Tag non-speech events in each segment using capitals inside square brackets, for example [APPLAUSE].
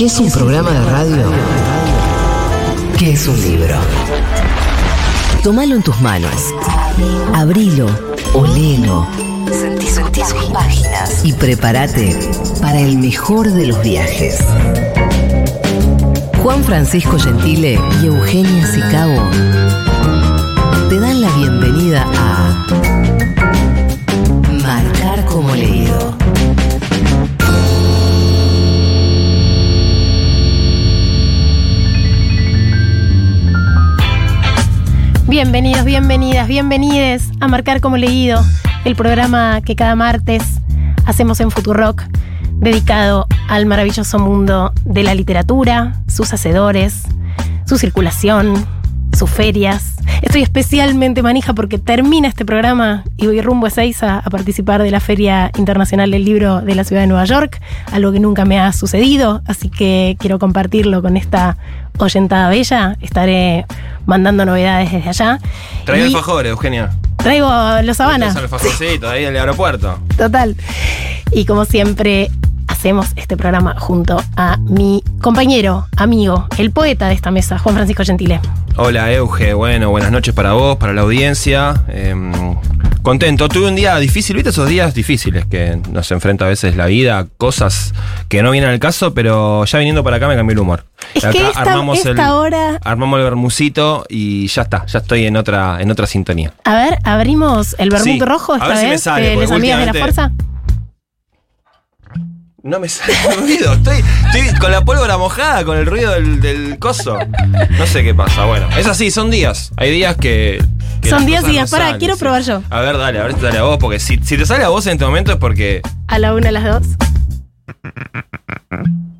que es un programa de radio que es un libro. Tómalo en tus manos. Abrilo, olelo. Sentí, sentí sus páginas. Y prepárate para el mejor de los viajes. Juan Francisco Gentile y Eugenia Sicabo te dan la bienvenida a Marcar como leído. Bienvenidos, bienvenidas, bienvenides a Marcar como Leído, el programa que cada martes hacemos en Futurock, dedicado al maravilloso mundo de la literatura, sus hacedores, su circulación, sus ferias. Estoy especialmente manija porque termina este programa y voy rumbo a Seiza a participar de la Feria Internacional del Libro de la Ciudad de Nueva York, algo que nunca me ha sucedido, así que quiero compartirlo con esta oyentada bella. Estaré mandando novedades desde allá. Traigo Y alfajores, Eugenia. Traigo los Habana. Los ahí del aeropuerto. Total. Y como siempre, hacemos este programa junto a mi compañero, amigo, el poeta de esta mesa, Juan Francisco Gentile. Hola, Euge. Bueno, buenas noches para vos, para la audiencia. Em, contento. Tuve un día difícil. ¿Viste esos días difíciles que nos enfrenta a veces la vida? Cosas que no vienen al caso, pero ya viniendo para acá me cambió el humor. Es Acá que esta, esta hora. Armamos el bermucito y ya está. Ya estoy en otra, en otra sintonía. A ver, abrimos el vermut Sí, rojo a esta ver si me vez sale, de las amigas de la fuerza. No me [LAUGHS] sale el ruido. Estoy, estoy con la pólvora mojada, con el ruido del, del coso. No sé qué pasa. Bueno, es así, son días. Hay días que. que Son días y días. no Pará, quiero sí. probar yo. A ver, dale, a ver si te sale a vos, porque si, si te sale a vos en este momento es porque. A la una, a las dos.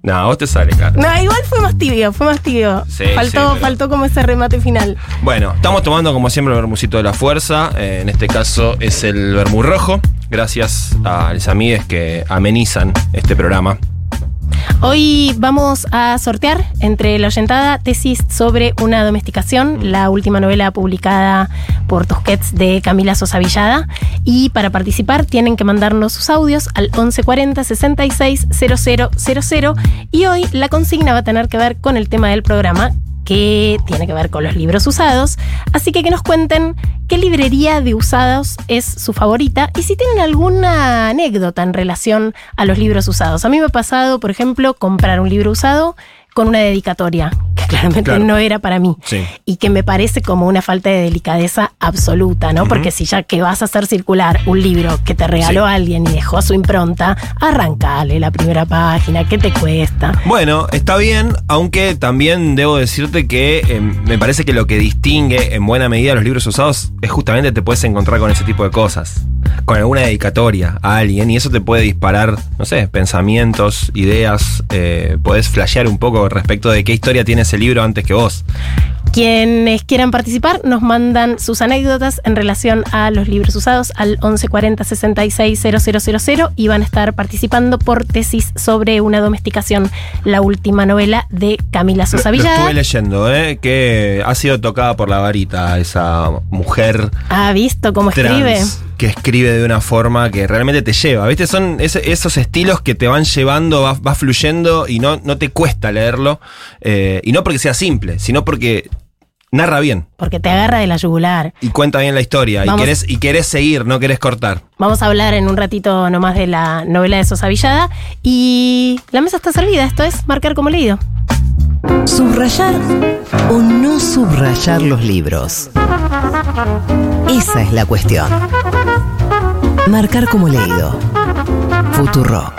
No, a vos te sale, cara. No, igual fue más tibio, fue más tibio. Sí, faltó, sí, pero- faltó como ese remate final. Bueno, estamos tomando como siempre el vermucito de la fuerza. Eh, en este caso es el vermú rojo. Gracias a los amigues que amenizan este programa. Hoy vamos a sortear entre la oyentada tesis sobre una domesticación, la última novela publicada por Tusquets de Camila Sosa Villada. Y para participar tienen que mandarnos sus audios al 1140 66 000. Y hoy la consigna va a tener que ver con el tema del programa que tiene que ver con los libros usados. Así que que nos cuenten qué librería de usados es su favorita y si tienen alguna anécdota en relación a los libros usados. A mí me ha pasado, por ejemplo, comprar un libro usado con una dedicatoria, que claramente Claro. no era para mí. Sí. Y que me parece como una falta de delicadeza absoluta, ¿no? Porque si ya que vas a hacer circular un libro que te regaló Sí. alguien y dejó su impronta, arrancale la primera página, ¿qué te cuesta? Bueno, está bien, aunque también debo decirte que eh, me parece que lo que distingue en buena medida los libros usados es justamente te puedes encontrar con ese tipo de cosas, con alguna dedicatoria a alguien y eso te puede disparar, no sé, pensamientos, ideas, eh, podés flashear un poco respecto de qué historia tiene ese libro antes que vos. Quienes quieran participar nos mandan sus anécdotas en relación a los libros usados al 1140 66 000 y van a estar participando por tesis sobre una domesticación, la última novela de Camila Sosa Lo, lo Villada. estuve leyendo, ¿eh? que ha sido tocada por la varita esa mujer ¿Ha visto cómo escribe? Que escribe de una forma que realmente te lleva. ¿Viste? Son esos estilos que te van llevando, va, va fluyendo y no, no te cuesta leerlo. eh, y no porque sea simple, sino porque narra bien Porque te agarra de la yugular. y cuenta bien la historia. Y querés, y querés seguir, no querés cortar. Vamos a hablar en un ratito nomás de la novela de Sosa Villada. Y la mesa está servida, esto es marcar como leído. Subrayar o no subrayar los libros. Esa es la cuestión. Marcar como leído. Futuro.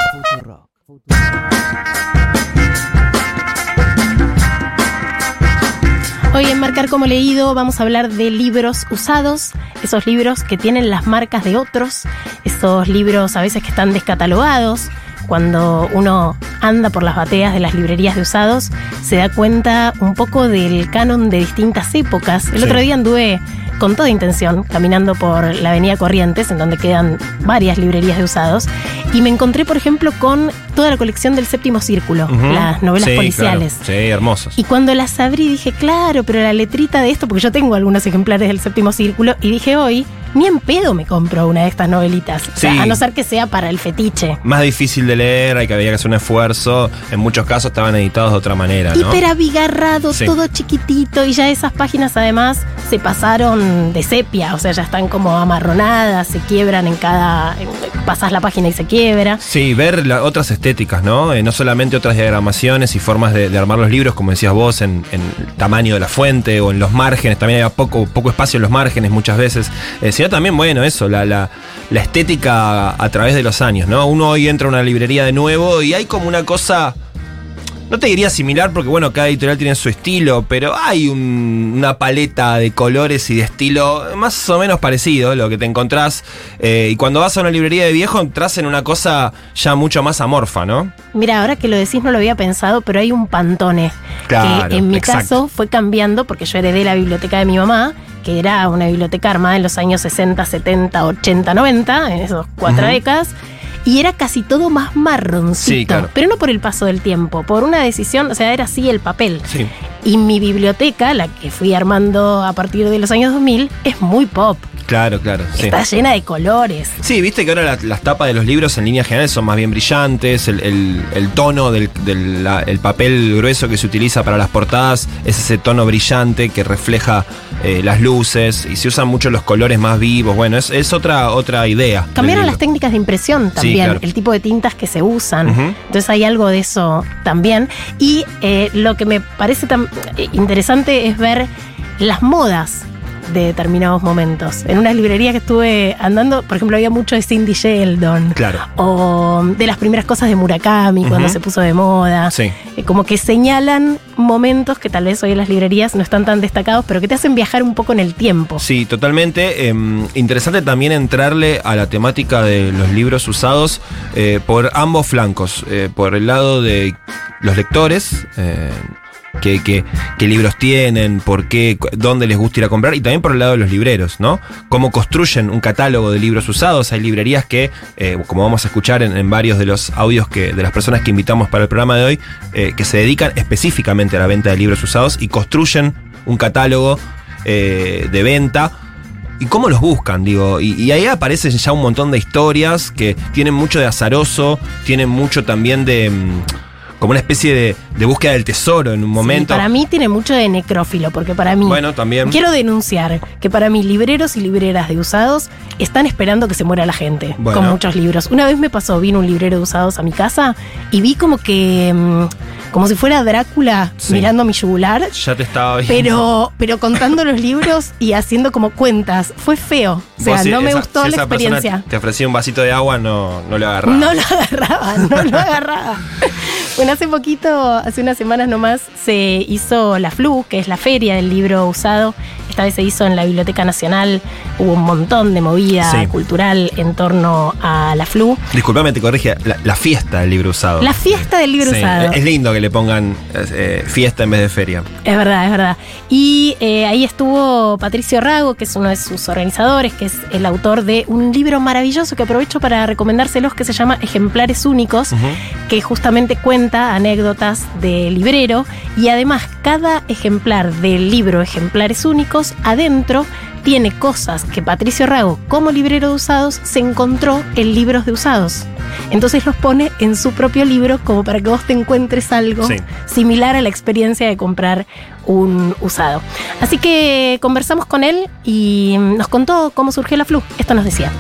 Hoy en Marcar como leído vamos a hablar de libros usados, esos libros que tienen las marcas de otros, esos libros a veces que están descatalogados, cuando uno anda por las bateas de las librerías de usados, se da cuenta un poco del canon de distintas épocas. El Sí. otro día anduve con toda intención caminando por la avenida Corrientes, en donde quedan varias librerías de usados, y me encontré, por ejemplo, con toda la colección del séptimo círculo, las novelas Sí, policiales. claro. Sí, hermosos. Y cuando las abrí dije, claro, pero la letrita de esto, porque yo tengo algunos ejemplares del séptimo círculo, y dije hoy, ni en pedo me compro una de estas novelitas. O sea, Sí. a no ser que sea para el fetiche. Más difícil de leer, hay que había que hacer un esfuerzo. En muchos casos estaban editados de otra manera, ¿no? Hiper abigarrado, Sí. todo chiquitito, y ya esas páginas además se pasaron de sepia, o sea, ya están como amarronadas, se quiebran en cada. pasas la página y se quiebra. Sí, ver la- otras estéticas, ¿no? Eh, no solamente otras diagramaciones y formas de, de armar los libros, como decías vos, en, en el tamaño de la fuente o en los márgenes, también había poco, poco espacio en los márgenes muchas veces, eh, sino también, bueno, eso, la, la, la estética a, a través de los años, ¿no? Uno hoy entra a una librería de nuevo y hay como una cosa... No te diría similar porque, bueno, cada editorial tiene su estilo, pero hay un- una paleta de colores y de estilo más o menos parecido, lo que te encontrás. eh, y cuando vas a una librería de viejo, entras en una cosa ya mucho más amorfa, ¿no? Mira, ahora que lo decís no lo había pensado, pero hay un pantone. Claro, que en mi exacto. caso fue cambiando porque yo heredé la biblioteca de mi mamá, que era una biblioteca armada en los años 60, 70, 80, 90, en esos cuatro décadas. Y era casi todo más marroncito. Sí, claro. Pero no por el paso del tiempo, por una decisión, o sea, era así el papel. Sí. Y mi biblioteca, la que fui armando a partir de los años 2000, es muy pop. Claro, claro. Sí. Está llena de colores. Sí, viste que ahora la- las tapas de los libros en líneas generales son más bien brillantes, el, el- el tono del, del- la- el papel grueso que se utiliza para las portadas es ese tono brillante que refleja eh, las luces y se usan mucho los colores más vivos. Bueno, es, es otra, otra idea. Cambiaron las técnicas de impresión también, claro. el tipo de tintas que se usan. Entonces hay algo de eso también. Y eh, lo que me parece tan eh, interesante es ver las modas de determinados momentos. En unas librerías que estuve andando, por ejemplo, había mucho de Cindy Sheldon. Claro. O de las primeras cosas de Murakami cuando se puso de moda. Sí. Eh, Como que señalan momentos que tal vez hoy en las librerías no están tan destacados, pero que te hacen viajar un poco en el tiempo. Sí, totalmente. Em, interesante también entrarle a la temática de los libros usados eh, por ambos flancos. Eh, por el lado de los lectores, qué, libros tienen, por qué, dónde les gusta ir a comprar, y también por el lado de los libreros, ¿no? Cómo construyen un catálogo de libros usados. Hay librerías que, eh, como vamos a escuchar en, varios de los audios que, de las personas que invitamos para el programa de hoy, eh, que se dedican específicamente a la venta de libros usados y construyen un catálogo eh, de venta. ¿Y cómo los buscan? Digo, y, y ahí aparecen ya un montón de historias que tienen mucho de azaroso, tienen mucho también de. Como una especie de, de búsqueda del tesoro en un Sí, momento. para mí tiene mucho de necrófilo, porque para mí. Bueno, también. Quiero denunciar que para mí libreros y libreras de usados están esperando que se muera la gente Bueno. con muchos libros. Una vez me pasó, vino un librero de usados a mi casa y vi como que, mm, como si fuera Drácula Sí. mirando mi yugular, Ya te estaba viendo. pero, pero contando los libros y haciendo como cuentas. Fue feo. O sea, si no me esa- gustó si la esa experiencia. Te ofrecía un vasito de agua, no, no le agarraba. No lo agarraba, no lo agarraba. [LAUGHS] Bueno, hace poquito, hace unas semanas nomás, se hizo la FLU, que es la feria del libro usado. Esta vez se hizo en la Biblioteca Nacional. Hubo un montón de movida Sí. cultural en torno a la FLU. Disculpame, te corrige. La, la fiesta del libro usado. La fiesta del libro Sí, usado. Es lindo que le pongan eh, fiesta en vez de feria. Es verdad, es verdad. Y eh, ahí estuvo Patricio Rago, que es uno de sus organizadores, que es el autor de un libro maravilloso que aprovecho para recomendárselos, que se llama Ejemplares Únicos, que justamente cuenta anécdotas del librero y además cada ejemplar del libro Ejemplares Únicos adentro tiene cosas que Patricio Rago, como librero de usados, se encontró en libros de usados. Entonces los pone en su propio libro como para que vos te encuentres algo Sí. similar a la experiencia de comprar un usado. Así que conversamos con él y nos contó cómo surgió la flu. Esto nos decía.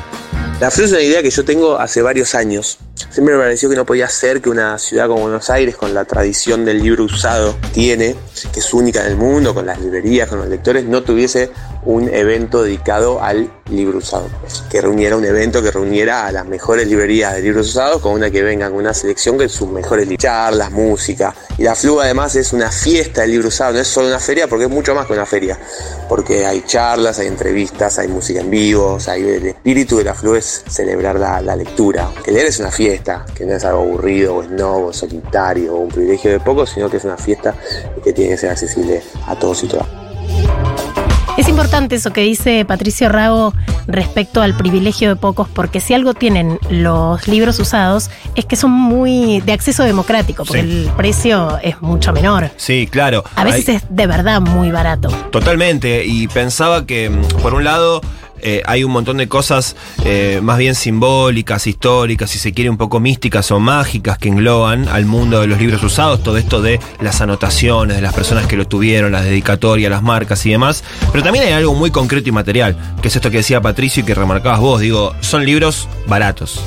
La FLU es una idea que yo tengo hace varios años. Siempre me pareció que no podía ser que una ciudad como Buenos Aires, con la tradición del libro usado que tiene, que es única en el mundo, con las librerías, con los lectores, no tuviese un evento dedicado al libro usado. Que reuniera un evento que reuniera a las mejores librerías de libros usados con una que venga con una selección que sus mejores charlas, música. Y la FLU además es una fiesta del libro usado, no es solo una feria porque es mucho más que una feria. Porque hay charlas, hay entrevistas, hay música en vivo, hay el espíritu de la FLU es celebrar la, la lectura. Que leer es una fiesta, que no es algo aburrido o esnobo, solitario o un privilegio de pocos, sino que es una fiesta que tiene que ser accesible a todos y todas. Es importante eso que dice Patricio Rago respecto al privilegio de pocos, porque si algo tienen los libros usados es que son muy de acceso democrático, porque Sí. el precio es mucho menor. Sí, claro. A veces Hay- es de verdad muy barato. Totalmente, y pensaba que, mm, por un lado, eh, hay un montón de cosas eh, más bien simbólicas, históricas, si se quiere un poco místicas o mágicas que engloban al mundo de los libros usados, todo esto de las anotaciones, de las personas que lo tuvieron, las dedicatorias, las marcas y demás, pero también hay algo muy concreto y material, que es esto que decía Patricio y que remarcabas vos, digo, son libros baratos.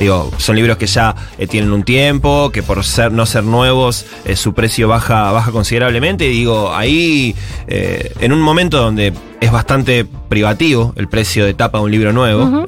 Digo, son libros que ya eh, tienen un tiempo, que por ser no ser nuevos, eh, su precio baja, baja considerablemente. Y digo, ahí, eh, en un momento donde es bastante privativo el precio de tapa de un libro nuevo,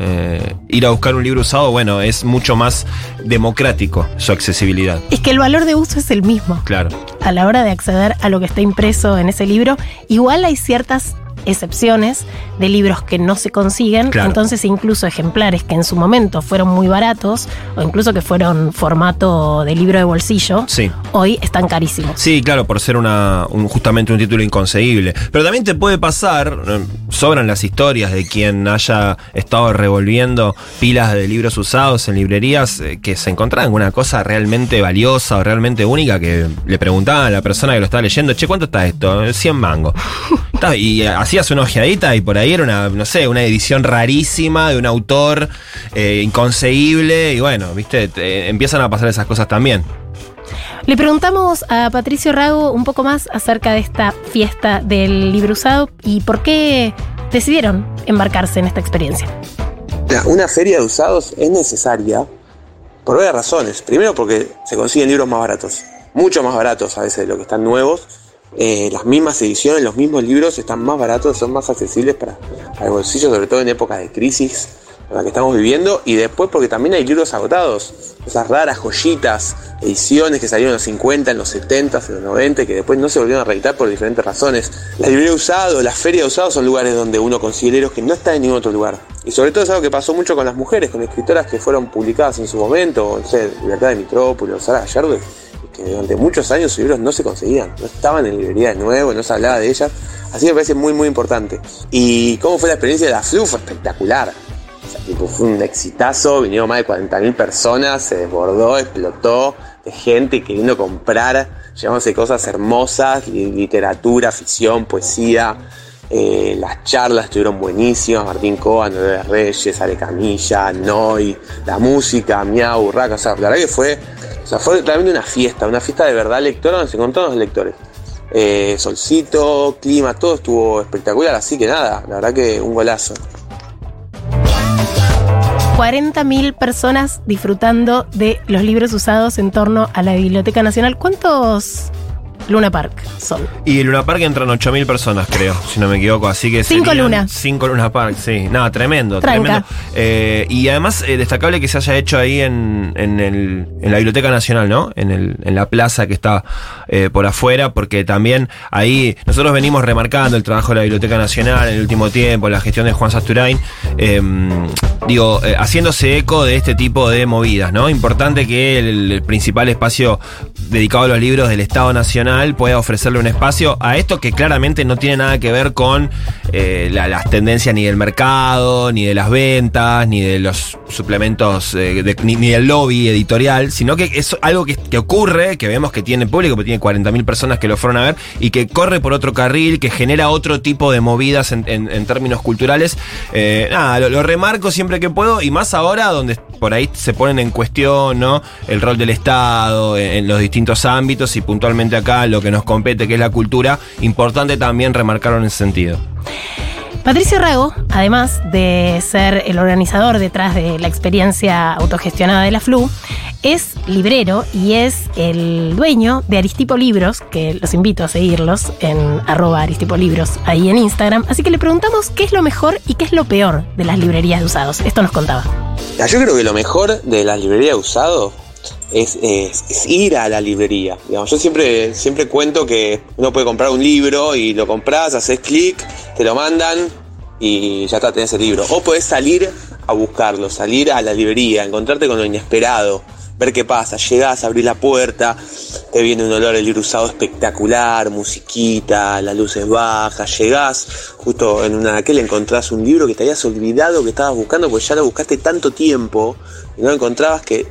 ir a buscar un libro usado, bueno, es mucho más democrático su accesibilidad. Es que el valor de uso es el mismo. Claro. a la hora de acceder a lo que está impreso en ese libro, igual hay ciertas excepciones de libros que no se consiguen, Claro. entonces incluso ejemplares que en su momento fueron muy baratos o incluso que fueron formato de libro de bolsillo, Sí. hoy están carísimos. Sí, claro, por ser una, un- justamente un título inconseguible. Pero también te puede pasar, eh, sobran las historias de quien haya estado revolviendo pilas de libros usados en librerías eh, que se encontraban con una cosa realmente valiosa o realmente única que le preguntaban a la persona que lo estaba leyendo, che, ¿cuánto está esto? 100 mangos. [LAUGHS] Y eh, hacías una ojeadita y por ahí era una, no sé, una edición rarísima de un autor eh, inconseguible y bueno, viste, te- empiezan a pasar esas cosas también. Le preguntamos a Patricio Rago un poco más acerca de esta fiesta del libro usado y por qué decidieron embarcarse en esta experiencia. Una feria de usados es necesaria por varias razones. Primero porque se consiguen libros más baratos, mucho más baratos a veces de lo que están nuevos. Eh, las mismas ediciones, los mismos libros están más baratos, son más accesibles para, para el bolsillo, sobre todo en épocas de crisis la que estamos viviendo. Y después porque también hay libros agotados, esas raras joyitas, ediciones que salieron en los 50, en los 70, en los 90, y que después no se volvieron a reeditar por diferentes razones. La librería usado, las ferias de usados son lugares donde uno consigue libros que no están en ningún otro lugar. Y sobre todo es algo que pasó mucho con las mujeres, con escritoras que fueron publicadas en su momento, no sé, Libertad de Mitrópolis, Sara Gallardo, que durante muchos años sus libros no se conseguían, no estaban en librerías de nuevo, no se hablaba de ellas. Así me parece muy, muy importante. ¿Y cómo fue la experiencia de la FLU? Fue espectacular. Tipo, fue un exitazo, vinieron más de 40.000 personas, se desbordó, explotó de gente queriendo comprar, llevándose cosas hermosas, li- literatura, ficción, poesía. Eh, las charlas estuvieron buenísimas, Martín Coa, Noel Reyes, Ale Camilla, Noy, la música, Miau, Urraca, o sea, la verdad que fue, o sea, fue realmente una fiesta, una fiesta de verdad lectora donde se encontraron los lectores. Eh, solcito, clima, todo estuvo espectacular, así que nada, la verdad que un golazo. 40.000 personas disfrutando de los libros usados en torno a la Biblioteca Nacional. ¿Cuántos Luna Park son? Y el Luna Park entran 8.000 personas, creo, si no me equivoco. Así que Cinco serían Luna. Cinco Luna Park, sí. Nada, tremendo, Tranca. tremendo. Eh, y además, eh, destacable que se haya hecho ahí en, en, el- en la Biblioteca Nacional, ¿no? En, el, en la plaza que está eh, por afuera, porque también ahí nosotros venimos remarcando el trabajo de la Biblioteca Nacional en el último tiempo, la gestión de Juan Sasturain. eh, digo, haciéndose eco de este tipo de movidas, ¿no? Importante que el, el principal espacio dedicado a los libros del Estado Nacional pueda ofrecerle un espacio a esto que claramente no tiene nada que ver con eh, la- las tendencias ni del mercado, ni de las ventas, ni de los suplementos, eh, ni, del lobby editorial, sino que es algo que, ocurre, que vemos que tiene público, que tiene 40.000 personas que lo fueron a ver, y que corre por otro carril, que genera otro tipo de movidas en, términos culturales. Eh, lo, remarco siempre que puedo, y más ahora donde por ahí se ponen en cuestión ¿no? el rol del Estado en los distintos ámbitos y puntualmente acá lo que nos compete, que es la cultura, importante también remarcarlo en ese sentido. Patricio Rago, además de ser el organizador detrás de la experiencia autogestionada de la FLU, es librero y es el dueño de Aristipo Libros, que los invito a seguirlos en arroba Aristipo Libros ahí en Instagram. Así que le preguntamos qué es lo mejor y qué es lo peor de las librerías de usados. Esto nos contaba. Ya, Yo creo que lo mejor de las librerías de usado es, es- ir a la librería. Digamos, yo siempre, siempre cuento que uno puede comprar un libro y lo compras, haces clic, te lo mandan y ya está, tenés el libro. O podés salir a buscarlo, salir a la librería, encontrarte con lo inesperado, ver qué pasa. Llegás, abrís la puerta, te viene un olor de libro usado espectacular, musiquita, las luces bajas. Llegás, justo en una de aquel encontrás un libro que te habías olvidado que estabas buscando, porque ya lo buscaste tanto tiempo y no encontrabas que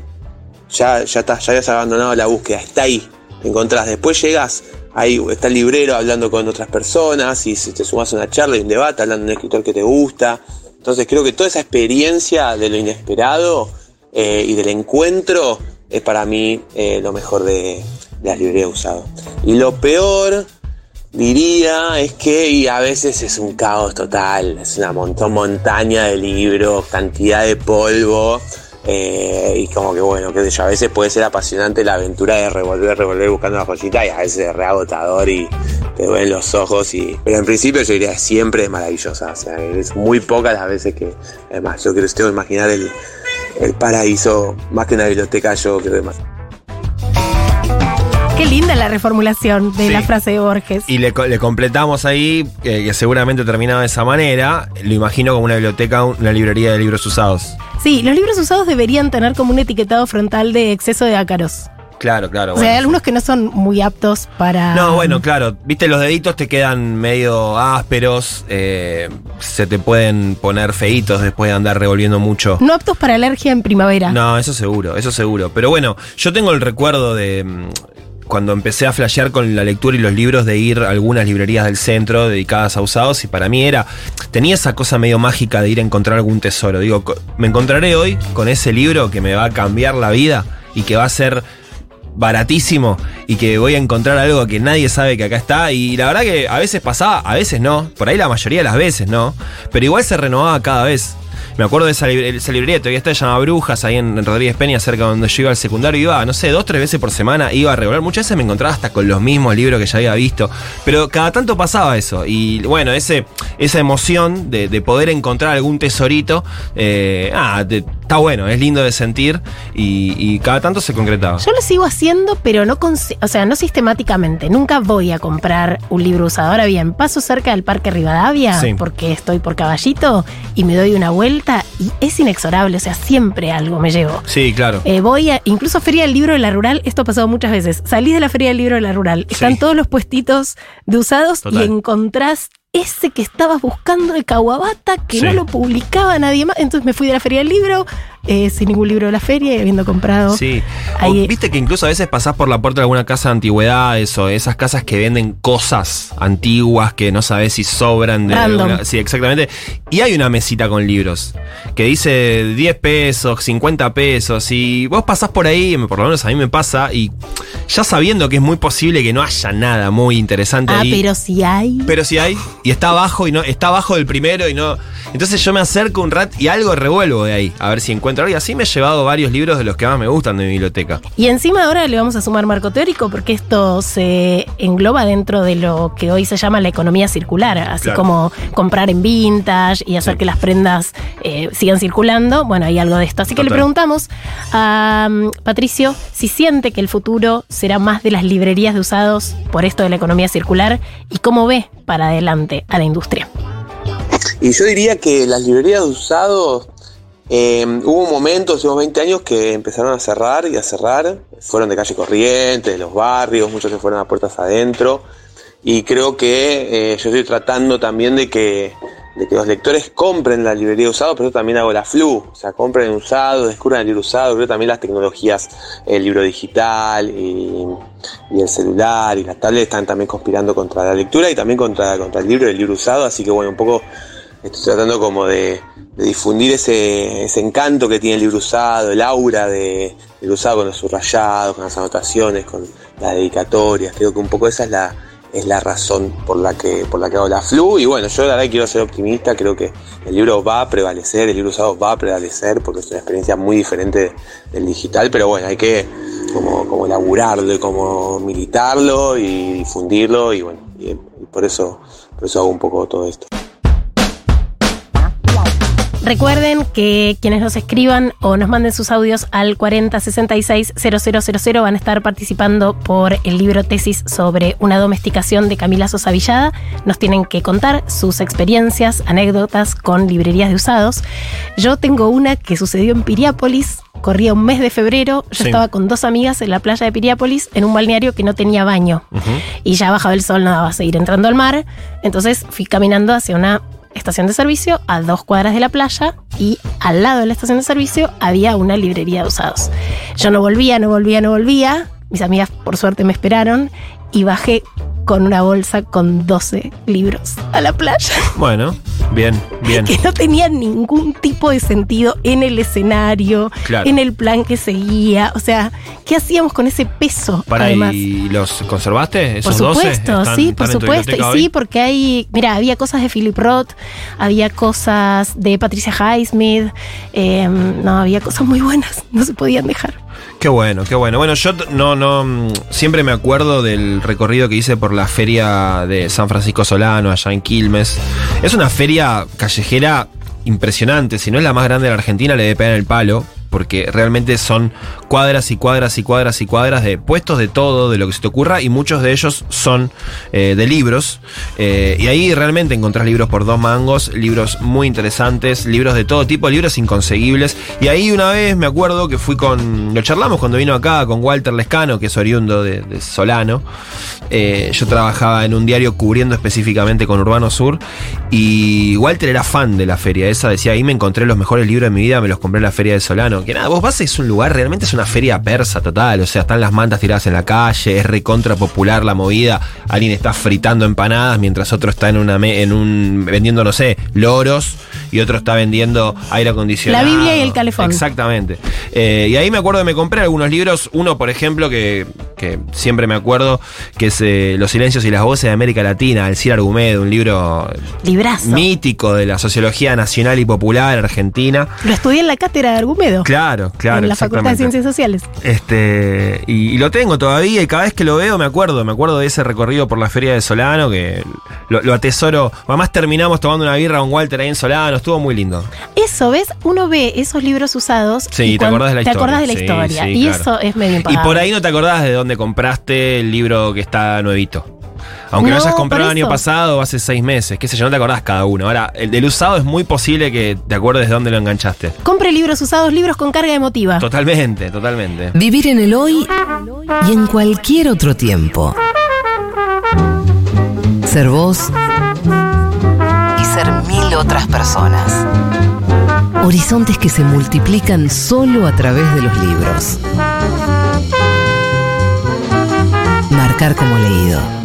ya, ya, está, ya habías abandonado la búsqueda, está ahí, te encontrás. Después llegás, ahí está el librero hablando con otras personas y te sumas a una charla y un debate hablando de un escritor que te gusta. Entonces creo que toda esa experiencia de lo inesperado eh, y del encuentro es para mí eh, lo mejor de, las librerías usadas. Y lo peor, diría, es que a veces es un caos total, es una montaña de libros, cantidad de polvo. Eh, y como que bueno, qué sé yo, a veces puede ser apasionante la aventura de revolver, revolver buscando una joyita y a veces es re agotador y te duelen los ojos y. Pero en principio yo diría siempre es maravillosa. O sea, es muy pocas las veces que. Además, yo creo que tengo que imaginar el, el paraíso más que una biblioteca, yo creo que más. Qué linda la reformulación de Sí. la frase de Borges. Y le, co- le completamos ahí, eh, que seguramente terminaba de esa manera. Lo imagino como una biblioteca, una librería de libros usados. Sí, los libros usados deberían tener como un etiquetado frontal de exceso de ácaros. Claro, claro. O sea, bueno. hay algunos que no son muy aptos para. No, bueno, claro. Viste, los deditos te quedan medio ásperos. eh, se te pueden poner feitos después de andar revolviendo mucho. No aptos para alergia en primavera. No, eso seguro, eso seguro. Pero bueno, yo tengo el recuerdo de mm, cuando empecé a flashear con la lectura y los libros de ir a algunas librerías del centro dedicadas a usados y para mí era, tenía esa cosa medio mágica de ir a encontrar algún tesoro. Digo, me encontraré hoy con ese libro que me va a cambiar la vida y que va a ser baratísimo y que voy a encontrar algo que nadie sabe que acá está y la verdad que a veces pasaba, a veces no, por ahí la mayoría de las veces no, pero igual se renovaba cada vez. Me acuerdo de esa, libre- esa librería, todavía está, se llama Brujas, ahí en Rodríguez Peña, cerca de donde yo iba al secundario, iba, no sé, dos, tres veces por semana, iba a regular. Muchas veces me encontraba hasta con los mismos libros que ya había visto, pero cada tanto pasaba eso. Y bueno, ese, esa emoción de, de poder encontrar algún tesorito, eh, ah, te- está bueno, es lindo de sentir y, y cada tanto se concretaba. Yo lo sigo haciendo, pero no, consi- o sea, no sistemáticamente. Nunca voy a comprar un libro usado. Ahora bien, paso cerca del Parque Rivadavia Sí. porque estoy por caballito y me doy una vuelta y es inexorable. O sea, siempre algo me llevo. Sí, claro. Eh, voy a, incluso Feria del Libro de la Rural, esto ha pasado muchas veces. Salís de la Feria del Libro de la Rural, están Sí. todos los puestitos de usados Total. y encontrás ese que estabas buscando de Kawabata, que Sí. no lo publicaba nadie más. Entonces me fui de la Feria del Libro, eh, sin ningún libro de la feria, y habiendo comprado. Sí. O Ahí- Viste que incluso a veces pasás por la puerta de alguna casa de antigüedades o esas casas que venden cosas antiguas que no sabes si sobran de alguna- Sí, exactamente. Y hay una mesita con libros que dice 10 pesos, 50 pesos. Y vos pasás por ahí, por lo menos a mí me pasa, y ya sabiendo que es muy posible que no haya nada muy interesante Ah, ahí. pero si hay. Pero si hay, y está abajo y no, está abajo del primero y no. Entonces yo me acerco un rat y algo revuelvo de ahí, a ver si encuentro Y así me he llevado varios libros de los que más me gustan de mi biblioteca. Y encima ahora le vamos a sumar marco teórico porque esto se engloba dentro de lo que hoy se llama la economía circular, así Claro. como comprar en vintage y hacer Sí. que las prendas eh, sigan circulando. Bueno, hay algo de esto. Así que le preguntamos a um, Patricio si siente que el futuro será más de las librerías de usados por esto de la economía circular y cómo ve para adelante a la industria. Y yo diría que las librerías de usados, eh, hubo momentos, hace unos 20 años, que empezaron a cerrar y a cerrar. Fueron de calle corriente, de los barrios, muchos se fueron a puertas adentro. Y creo que eh, yo estoy tratando también de que, de que los lectores compren la librería de usados, pero yo también hago la flu. O sea, compren usado, descubran el libro usado. Creo también las tecnologías, el libro digital y, el celular y la tablet están también conspirando contra la lectura y también contra, contra el libro y el libro usado. Así que bueno, un poco estoy tratando como de, difundir ese, encanto que tiene el libro usado, el aura de, del usado con los subrayados, con las anotaciones, con las dedicatorias. Creo que un poco esa es la, es la razón por la que, por la que hago la flu. Y bueno, yo la verdad quiero ser optimista, creo que el libro va a prevalecer, el libro usado va a prevalecer porque es una experiencia muy diferente del digital, pero bueno, hay que como, como laburarlo, como militarlo y difundirlo y bueno, y, y por eso, por eso hago un poco todo esto. Recuerden que quienes nos escriban o nos manden sus audios al 4066-0000 van a estar participando por el libro tesis sobre una domesticación de Camila Sosa Villada. Nos tienen que contar sus experiencias, anécdotas con librerías de usados. Yo tengo una que sucedió en Piriápolis. Corría un mes de febrero, yo Sí. estaba con dos amigas en la playa de Piriápolis en un balneario que no tenía baño y ya bajaba el sol, no daba a seguir entrando al mar. Entonces fui caminando hacia una estación de servicio a dos cuadras de la playa y al lado de la estación de servicio había una librería de usados. Yo no volvía, no volvía, no volvía. Mis amigas por suerte me esperaron y bajé con una bolsa con 12 libros a la playa Bueno, bien, bien. que no tenían ningún tipo de sentido en el escenario, Claro. en el plan que seguía. O sea, ¿qué hacíamos con ese peso? Para además? ¿Y los conservaste? ¿Esos Por 12? supuesto, ¿Están- sí, por supuesto. Y sí, porque hay, mira, había cosas de Philip Roth, había cosas de Patricia Highsmith, eh, no, había cosas muy buenas, no se podían dejar. Qué bueno, qué bueno. Bueno, yo no, no, mm, siempre me acuerdo del recorrido que hice por la feria de San Francisco Solano, allá en Quilmes. Es una feria callejera impresionante, si no es la más grande de la Argentina, le debe pegar el palo, porque realmente son cuadras y cuadras y cuadras y cuadras de puestos de todo, de lo que se te ocurra, y muchos de ellos son eh, de libros. Eh, y ahí realmente encontrás libros por dos mangos, libros muy interesantes, libros de todo tipo, libros inconseguibles. Y ahí una vez me acuerdo que fui con. Lo charlamos cuando vino acá con Walter Lescano, que es oriundo de, Solano. Eh, yo trabajaba en un diario cubriendo específicamente con Urbano Sur. Y Walter era fan de la feria esa. Decía, ahí me encontré los mejores libros de mi vida, me los compré en la feria de Solano. Que nada, vos vas, es un lugar, realmente es una feria persa total. O sea, están las mantas tiradas en la calle, es recontra popular la movida. Alguien está fritando empanadas mientras otro está en una en un vendiendo, no sé, loros. Y otro está vendiendo aire acondicionado. La Biblia y el calefón. Exactamente. Eh, y ahí me acuerdo que me compré algunos libros. Uno, por ejemplo, que, que siempre me acuerdo, que es eh, Los silencios y las voces de América Latina, Alcir Argumedo, un libro Librazo. mítico de la sociología nacional y popular argentina. Lo estudié en la cátedra de Argumedo. Claro, claro. en la Facultad de. Ciencias Sociales. Este, y, y lo tengo todavía y cada vez que lo veo me acuerdo, me acuerdo de ese recorrido por la feria de Solano que lo, lo atesoro. Además terminamos tomando una birra con Walter ahí en Solano, estuvo muy lindo. Eso, ¿ves? Uno ve esos libros usados. Sí, y te acordás de la te historia. acordás de la Sí, historia. sí, y claro. eso es medio Y impagable. por ahí no te acordás de dónde compraste el libro que está nuevito. Aunque lo No, hayas comprado el año pasado o hace seis meses, qué sé yo, no te acordás cada uno. Ahora, el del usado es muy posible que te acuerdes de dónde lo enganchaste. Compre libros usados, libros con carga emotiva. Totalmente, totalmente. Vivir en el hoy y en cualquier otro tiempo. Ser vos y ser mil otras personas. Horizontes que se multiplican solo a través de los libros. Marcar como leído.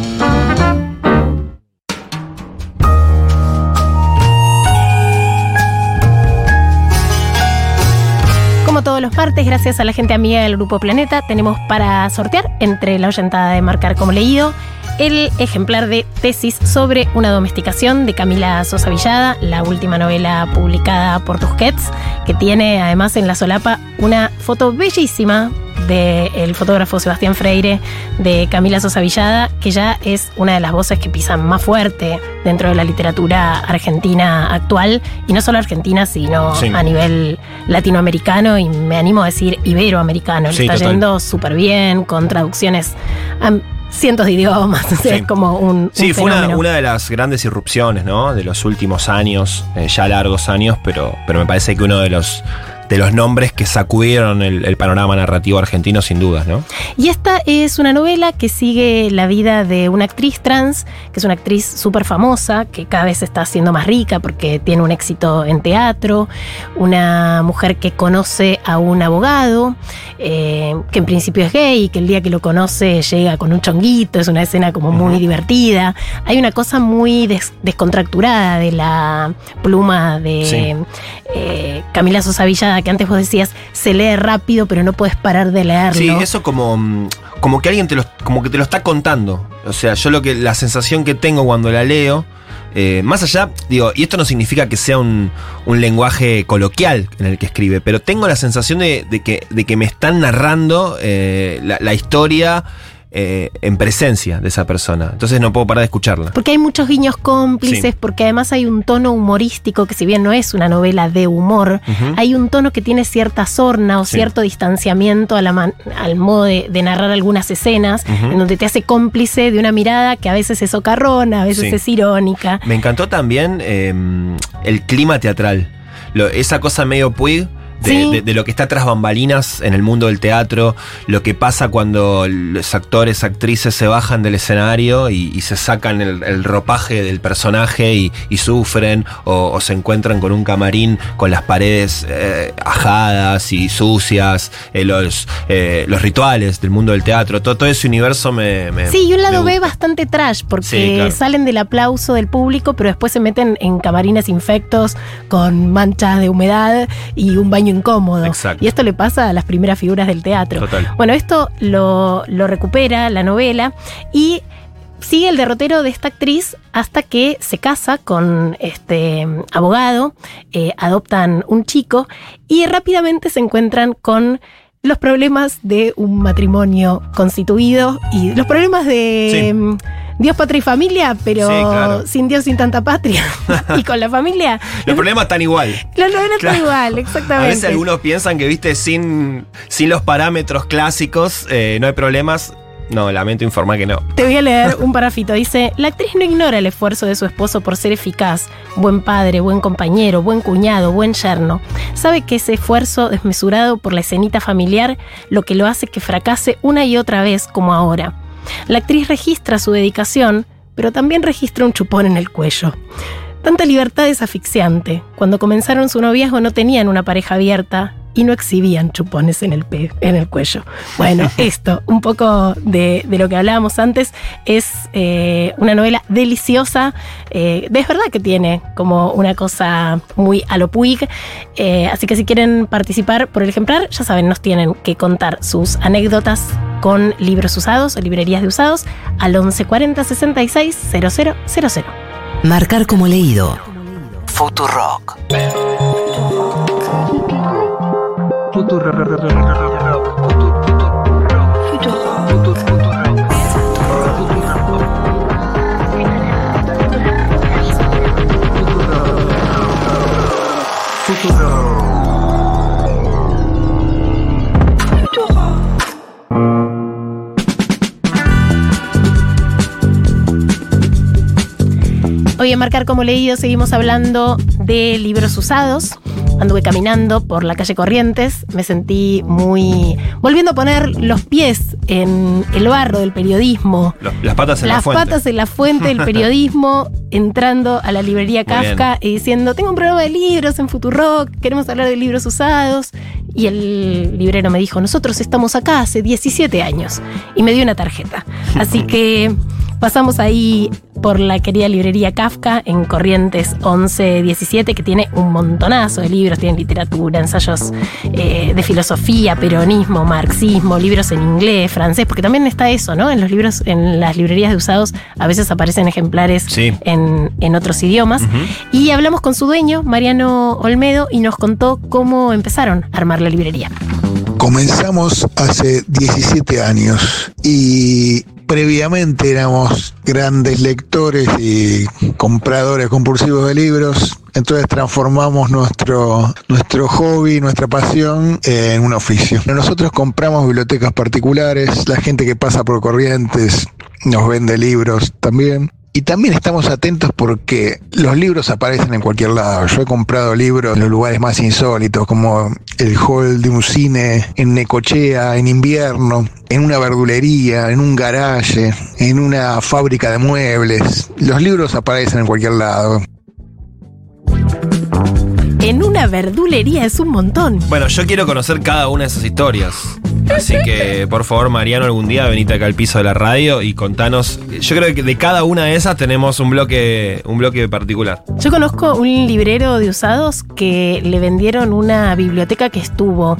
Como todos los martes, gracias a la gente amiga del Grupo Planeta, tenemos para sortear entre la oyentada de Marcar como leído el ejemplar de tesis sobre una domesticación de Camila Sosa Villada, la última novela publicada por Tusquets, que tiene además en la solapa una foto bellísima del fotógrafo Sebastián Freire de Camila Sosa Villada, que ya es una de las voces que pisan más fuerte dentro de la literatura argentina actual, y no solo argentina, sino Sí. a nivel latinoamericano y me animo a decir iberoamericano. Le Sí, está total. yendo súper bien, con traducciones a cientos de idiomas, [LAUGHS] o sea, Sí. es como un, Sí, un fue una, fenómeno. una de las grandes irrupciones, ¿no? De los últimos años, eh, ya largos años, pero, pero me parece que uno de los, de los nombres que sacudieron el, el panorama narrativo argentino, sin dudas, ¿no? Y esta es una novela que sigue la vida de una actriz trans, que es una actriz súper famosa, que cada vez está haciendo más rica porque tiene un éxito en teatro, una mujer que conoce a un abogado, eh, que en principio es gay, y que el día que lo conoce llega con un chonguito, es una escena como muy divertida. Hay una cosa muy des- descontracturada de la pluma de Sí. eh, Camila Sosa Villada Que antes vos decías, se lee rápido, pero no puedes parar de leerlo. Sí, eso como, mm, como que alguien te lo, como que te lo está contando. O sea, yo lo que, la sensación que tengo cuando la leo, eh, más allá, digo, y esto no significa que sea un, un lenguaje coloquial en el que escribe, pero tengo la sensación de, que, de que me están narrando eh, la historia eh, en presencia de esa persona. Entonces no puedo parar de escucharla. Porque hay muchos guiños cómplices, Sí. porque además hay un tono humorístico que si bien no es una novela de humor, hay un tono que tiene cierta sorna o Sí. cierto distanciamiento a la man- al modo de, de narrar algunas escenas, en donde te hace cómplice de una mirada que a veces es socarrona, a veces Sí. es irónica. Me encantó también eh, el clima teatral. Lo- esa cosa medio puig. De, Sí. de- de lo que está tras bambalinas en el mundo del teatro, lo que pasa cuando los actores, actrices se bajan del escenario y, y se sacan el, el ropaje del personaje y, y sufren, o, o se encuentran con un camarín con las paredes eh, ajadas y sucias, eh, los, eh, los rituales del mundo del teatro, todo, todo ese universo me... me- Sí, y un lado B bastante trash, porque Sí, claro. salen del aplauso del público, pero después se meten en camarines infectos con manchas de humedad y un baño incómodo. Exacto. Y esto le pasa a las primeras figuras del teatro. Total. Bueno, esto lo, lo recupera la novela y sigue el derrotero de esta actriz hasta que se casa con este abogado, eh, adoptan un chico y rápidamente se encuentran con los problemas de un matrimonio constituido y los problemas de Sí. Dios, patria y familia, pero Sí, claro. sin Dios, sin tanta patria. [LAUGHS] y con la familia. Los problemas están igual. Los Claro. están igual, A exactamente. veces algunos piensan que, viste, sin, sin los parámetros clásicos eh, no hay problemas. No, lamento informar que no. Te voy a leer un parafito. Dice, la actriz no ignora el esfuerzo de su esposo por ser eficaz, buen padre, buen compañero, buen cuñado, buen yerno. Sabe que ese esfuerzo desmesurado por la escenita familiar lo que lo hace que fracase una y otra vez como ahora. La actriz registra su dedicación, pero también registra un chupón en el cuello. Tanta libertad es asfixiante. Cuando comenzaron su noviazgo no tenían una pareja abierta y no exhibían chupones en el, pe- en el cuello. Bueno, [LAUGHS] esto, un poco de, de lo que hablábamos antes, es eh, una novela deliciosa. eh, es verdad que tiene como una cosa muy a lo Puig. eh, así que si quieren participar por el ejemplar, ya saben, nos tienen que contar sus anécdotas con libros usados o librerías de usados al 1140 66 000. Marcar como leído. Futurock. Hoy en Marcar como leído seguimos hablando de libros usados. Anduve caminando por la calle Corrientes, me sentí muy... volviendo a poner los pies en el barro del periodismo. Los- las patas en la Las fuente. patas en la fuente del [LAUGHS] periodismo, entrando a la librería. Kafka y diciendo, tengo un programa de libros en Futurock, queremos hablar de libros usados. Y el librero me dijo, nosotros estamos acá hace 17 años. Y me dio una tarjeta. [LAUGHS] Así que pasamos ahí por la querida librería Kafka en Corrientes 1117, que tiene un montonazo de libros, tiene literatura, ensayos eh, de filosofía, peronismo, marxismo, libros en inglés, francés, porque también está eso, ¿no? En los libros, en las librerías de usados, a veces aparecen ejemplares Sí. en, en otros idiomas. Y hablamos con su dueño, Mariano Olmedo, y nos contó cómo empezaron a armar la librería. Comenzamos hace 17 años y previamente éramos grandes lectores y compradores compulsivos de libros. Entonces transformamos nuestro, nuestro hobby, nuestra pasión en un oficio. Nosotros compramos bibliotecas particulares, la gente que pasa por corrientes nos vende libros también. Y también estamos atentos porque los libros aparecen en cualquier lado. Yo he comprado libros en los lugares más insólitos, como el hall de un cine en Necochea, en invierno, en una verdulería, en un garaje, en una fábrica de muebles. Los libros aparecen en cualquier lado. En una verdulería es un montón. Bueno, yo quiero conocer cada una de esas historias. Así que, por favor, Mariano, algún día venite acá al piso de la radio y contanos. Yo creo que de cada una de esas tenemos un bloque, un bloque particular. Yo conozco un librero de usados que le vendieron una biblioteca que estuvo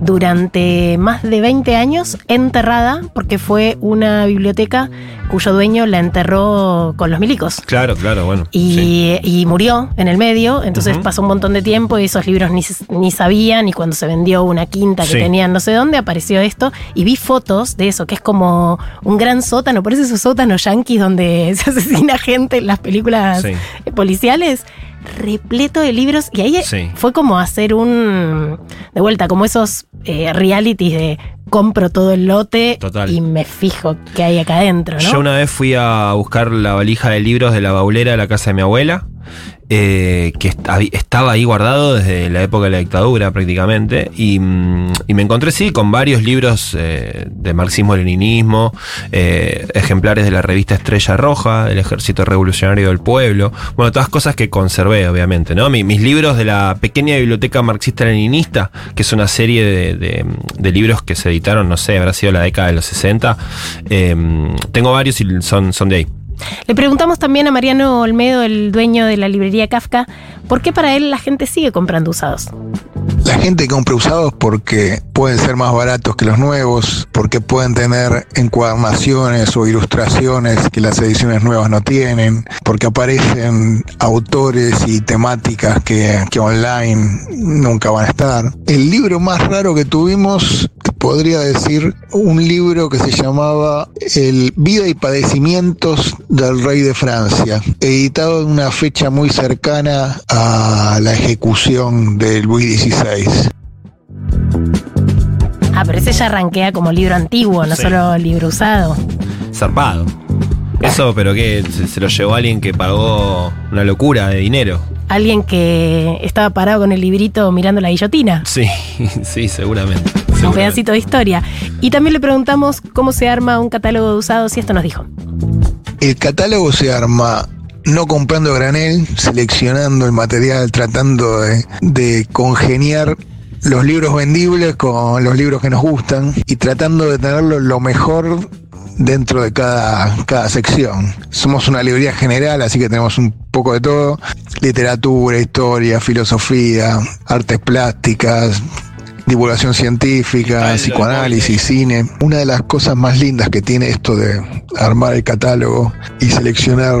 durante más de 20 años enterrada porque fue una biblioteca cuyo dueño la enterró con los milicos. Claro, claro, bueno. Y, y murió en el medio, entonces Ujú. pasó un montón de tiempo y esos libros ni, ni sabían y cuando se vendió una quinta que Sí. tenían no sé dónde apareció esto y vi fotos de eso, que es como un gran sótano, parece esos sótanos yanquis donde [LAUGHS] se asesina gente en las películas Sí. policiales, repleto de libros y ahí Sí. fue como hacer un, de vuelta, como esos eh, realities de compro todo el lote Total. y me fijo que hay acá adentro, ¿no? Yo una vez fui a buscar la valija de libros de la baulera de la casa de mi abuela, eh, que estaba ahí guardado desde la época de la dictadura prácticamente, y, mm, me encontré sí con varios libros eh, de marxismo-leninismo, eh, ejemplares de la revista Estrella Roja, del Ejército Revolucionario del Pueblo, bueno, todas cosas que conservé obviamente, ¿no? Mi- mis libros de la pequeña biblioteca marxista-leninista, que es una serie de, de- libros que se editaron, no sé, habrá sido la década de los 60, eh, tengo varios y son, son de ahí. Le preguntamos también a Mariano Olmedo, el dueño de la librería Kafka, por qué para él la gente sigue comprando usados. La gente compra usados porque pueden ser más baratos que los nuevos, porque pueden tener encuadernaciones o ilustraciones que las ediciones nuevas no tienen, porque aparecen autores y temáticas que, que online nunca van a estar. El libro más raro que tuvimos, podría decir, un libro que se llamaba El Vida y Padecimientos del Rey de Francia, editado en una fecha muy cercana a la ejecución de Luis XVI. Ah, pero ese ya arranquea como libro antiguo, no Sí. solo libro usado. Zarpado. Eso, pero que se, se lo llevó alguien que pagó una locura de dinero. Alguien que estaba parado con el librito mirando la guillotina. Sí, [LAUGHS] sí, seguramente. Un pedacito de historia. Y también le preguntamos cómo se arma un catálogo de usados y esto nos dijo. El catálogo se arma no comprando granel, seleccionando el material, tratando de, de congeniar los libros vendibles con los libros que nos gustan y tratando de tenerlo lo mejor dentro de cada, cada sección. Somos una librería general, así que tenemos un poco de todo. Literatura, historia, filosofía, artes plásticas, divulgación científica, psicoanálisis, cine. Una de las cosas más lindas que tiene esto de armar el catálogo y seleccionar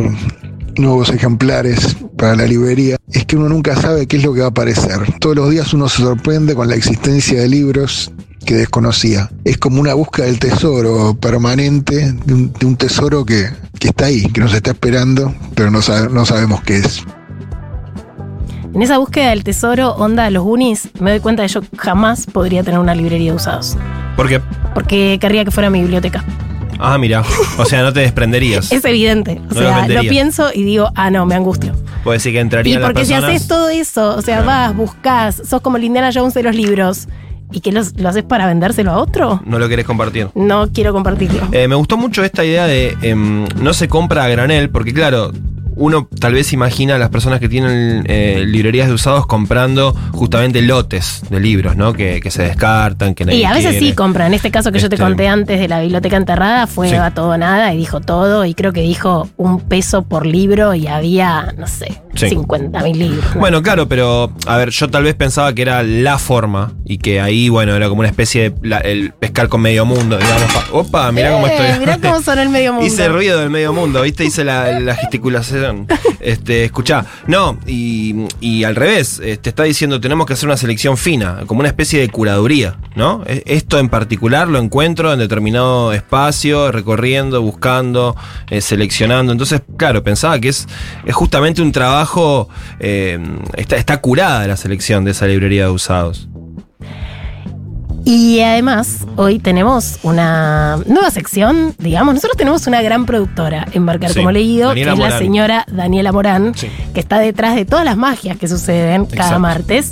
nuevos ejemplares para la librería es que uno nunca sabe qué es lo que va a aparecer. Todos los días uno se sorprende con la existencia de libros que desconocía. Es como una búsqueda del tesoro permanente, de un, de un tesoro que, que está ahí, que nos está esperando, pero no, sabe- no sabemos qué es. En esa búsqueda del tesoro, onda los unis, me doy cuenta de que yo jamás podría tener una librería de usados. ¿Por qué? Porque querría que fuera mi biblioteca. Ah, mira. O sea, no te desprenderías. [LAUGHS] Es evidente. O No sea, lo, pienso y digo, ah, no, me angustio. Puede decir que entraría Y las porque si haces todo eso, o sea, Claro. vas, buscas, sos como el Indiana Jones de los libros, ¿y que los- lo haces para vendérselo a otro? No lo querés compartir. No quiero compartirlo. Eh, me gustó mucho esta idea de em, no se compra a granel, porque claro, uno tal vez imagina a las personas que tienen eh, librerías de usados comprando justamente lotes de libros, ¿no? Que, que se descartan, que nadie Y a veces quiere. sí compra. En este caso que yo te Este- conté antes de la biblioteca enterrada, fue Sí. a todo nada y dijo todo. Y creo que dijo un peso por libro y había, no sé, Sí. 50 mil libros. ¿no? Bueno, claro, pero a ver, yo tal vez pensaba que era la forma y que ahí, bueno, era como una especie de la- el pescar con medio mundo, digamos. pa- Opa, mirá cómo Eh, estoy. mirá cómo sonó el medio [LAUGHS] mundo. Hice ruido del medio mundo, ¿viste? Hice la, la gesticulación. Este, escuchá. No, y, y al revés, eh, te está diciendo, tenemos que hacer una selección fina, como una especie de curaduría, ¿no? E- Esto en particular lo encuentro en determinado espacio, recorriendo, buscando, eh, seleccionando. Entonces, claro, pensaba que es, es justamente un trabajo, eh, está, está curada la selección de esa librería de usados. Y además, hoy tenemos una nueva sección, digamos. Nosotros tenemos una gran productora en Marcar Sí, como leído, Daniela que es la señora Daniela Morán, Sí. que está detrás de todas las magias que suceden cada martes.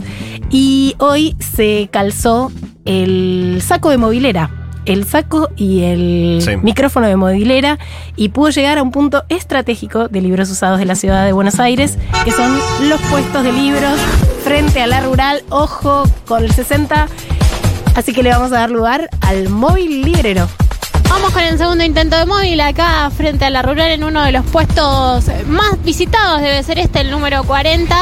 Y hoy se calzó el saco de movilera el saco y el Sí. micrófono de modilera y pudo llegar a un punto estratégico de libros usados de la ciudad de Buenos Aires, que son los puestos de libros frente a la rural, ojo con el 60. Así que le vamos a dar lugar al móvil librero. Vamos con el segundo intento de móvil acá frente a la rural en uno de los puestos más visitados, debe ser este, el número 40,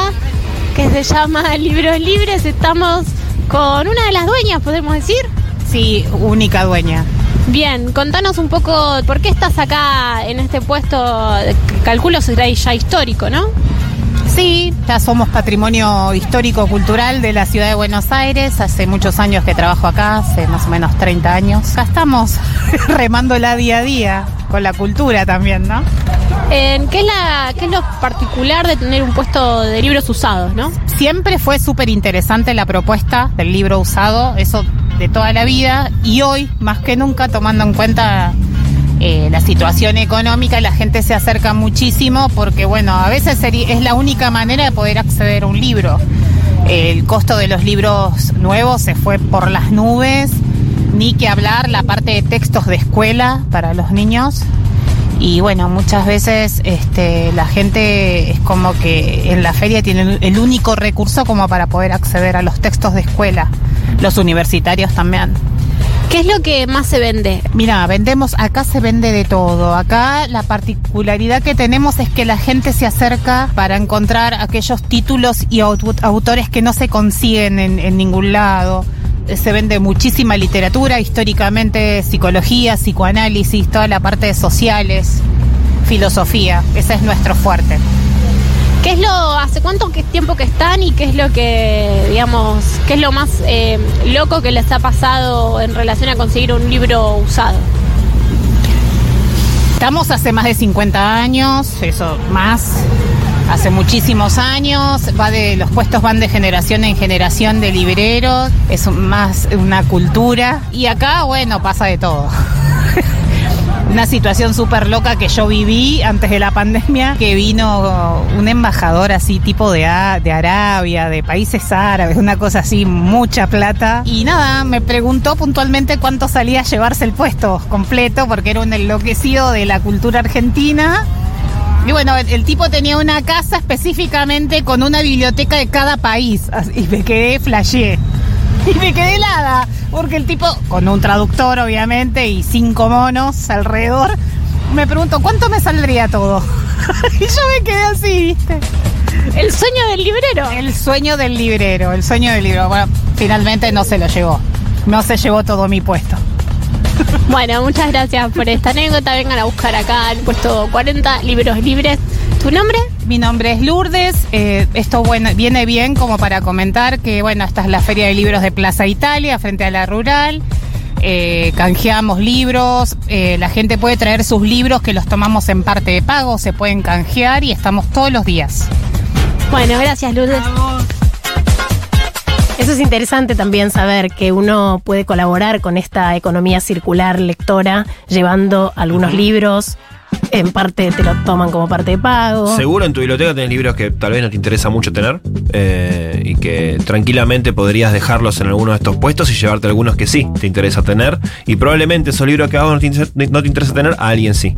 que se llama [LAUGHS] Libros Libres. Estamos con una de las dueñas, podemos decir. Sí, única dueña. Bien, contanos un poco por qué estás acá en este puesto, calculo será ya histórico, ¿no? Sí, ya somos patrimonio histórico-cultural de la ciudad de Buenos Aires. Hace muchos años que trabajo acá, hace más o menos 30 años. Acá estamos [LAUGHS] remándola día a día, con la cultura también, ¿no? Eh, ¿qué, es la, ¿Qué es lo particular de tener un puesto de libros usados, no? Siempre fue súper interesante la propuesta del libro usado, eso de toda la vida, y hoy, más que nunca, tomando en cuenta eh, la situación económica, la gente se acerca muchísimo porque, bueno, a veces es la única manera de poder acceder a un libro. El costo de los libros nuevos se fue por las nubes, ni que hablar la parte de textos de escuela para los niños. Y bueno, muchas veces este, la gente es como que en la feria tiene el único recurso como para poder acceder a los textos de escuela, los universitarios también. ¿Qué es lo que más se vende? Mira, vendemos, acá se vende de todo. Acá la particularidad que tenemos es que la gente se acerca para encontrar aquellos títulos y aut- autores que no se consiguen en, en ningún lado. Eh, Se vende muchísima literatura, históricamente psicología, psicoanálisis, toda la parte de sociales, filosofía. Ese es nuestro fuerte. ¿Qué es lo, hace cuánto tiempo que están y qué es lo que, digamos, qué es lo más eh, loco que les ha pasado en relación a conseguir un libro usado? Estamos hace más de 50 años, eso más, hace muchísimos años, va de los puestos van de generación en generación de libreros, es más una cultura y acá bueno, pasa de todo. [LAUGHS] Una situación súper loca que yo viví antes de la pandemia, que vino un embajador así tipo de, de Arabia, de países árabes, una cosa así, mucha plata. Y nada, me preguntó puntualmente cuánto salía a llevarse el puesto completo, porque era un enloquecido de la cultura argentina. Y bueno, el, tipo tenía una casa específicamente con una biblioteca de cada país. Y me quedé flashé. [LAUGHS] Y me quedé helada, porque el tipo, con un traductor obviamente y cinco monos alrededor, me preguntó, ¿cuánto me saldría todo? [LAUGHS] y yo me quedé así, ¿viste? El sueño del librero. El sueño del librero, el sueño del libro. Bueno, finalmente no se lo llevó. No se llevó todo mi puesto. [LAUGHS] Bueno, muchas gracias por esta anécdota. Vengan a buscar acá el puesto 40 libros libres. ¿Tu nombre? Mi nombre es Lourdes. eh, esto bueno, viene bien como para comentar que, bueno, esta es la Feria de Libros de Plaza Italia, frente a la rural. Eh, canjeamos libros, eh, la gente puede traer sus libros que los tomamos en parte de pago, se pueden canjear y estamos todos los días. Bueno, gracias, Lourdes. Eso es interesante también saber que uno puede colaborar con esta economía circular lectora, llevando algunos libros, en parte te lo toman como parte de pago. Seguro en tu biblioteca tenés libros que tal vez no te interesa mucho tener eh, y que tranquilamente podrías dejarlos en alguno de estos puestos y llevarte algunos que sí te interesa tener. Y probablemente esos libros que a vos no te, interesa- no te interesa tener, a alguien sí.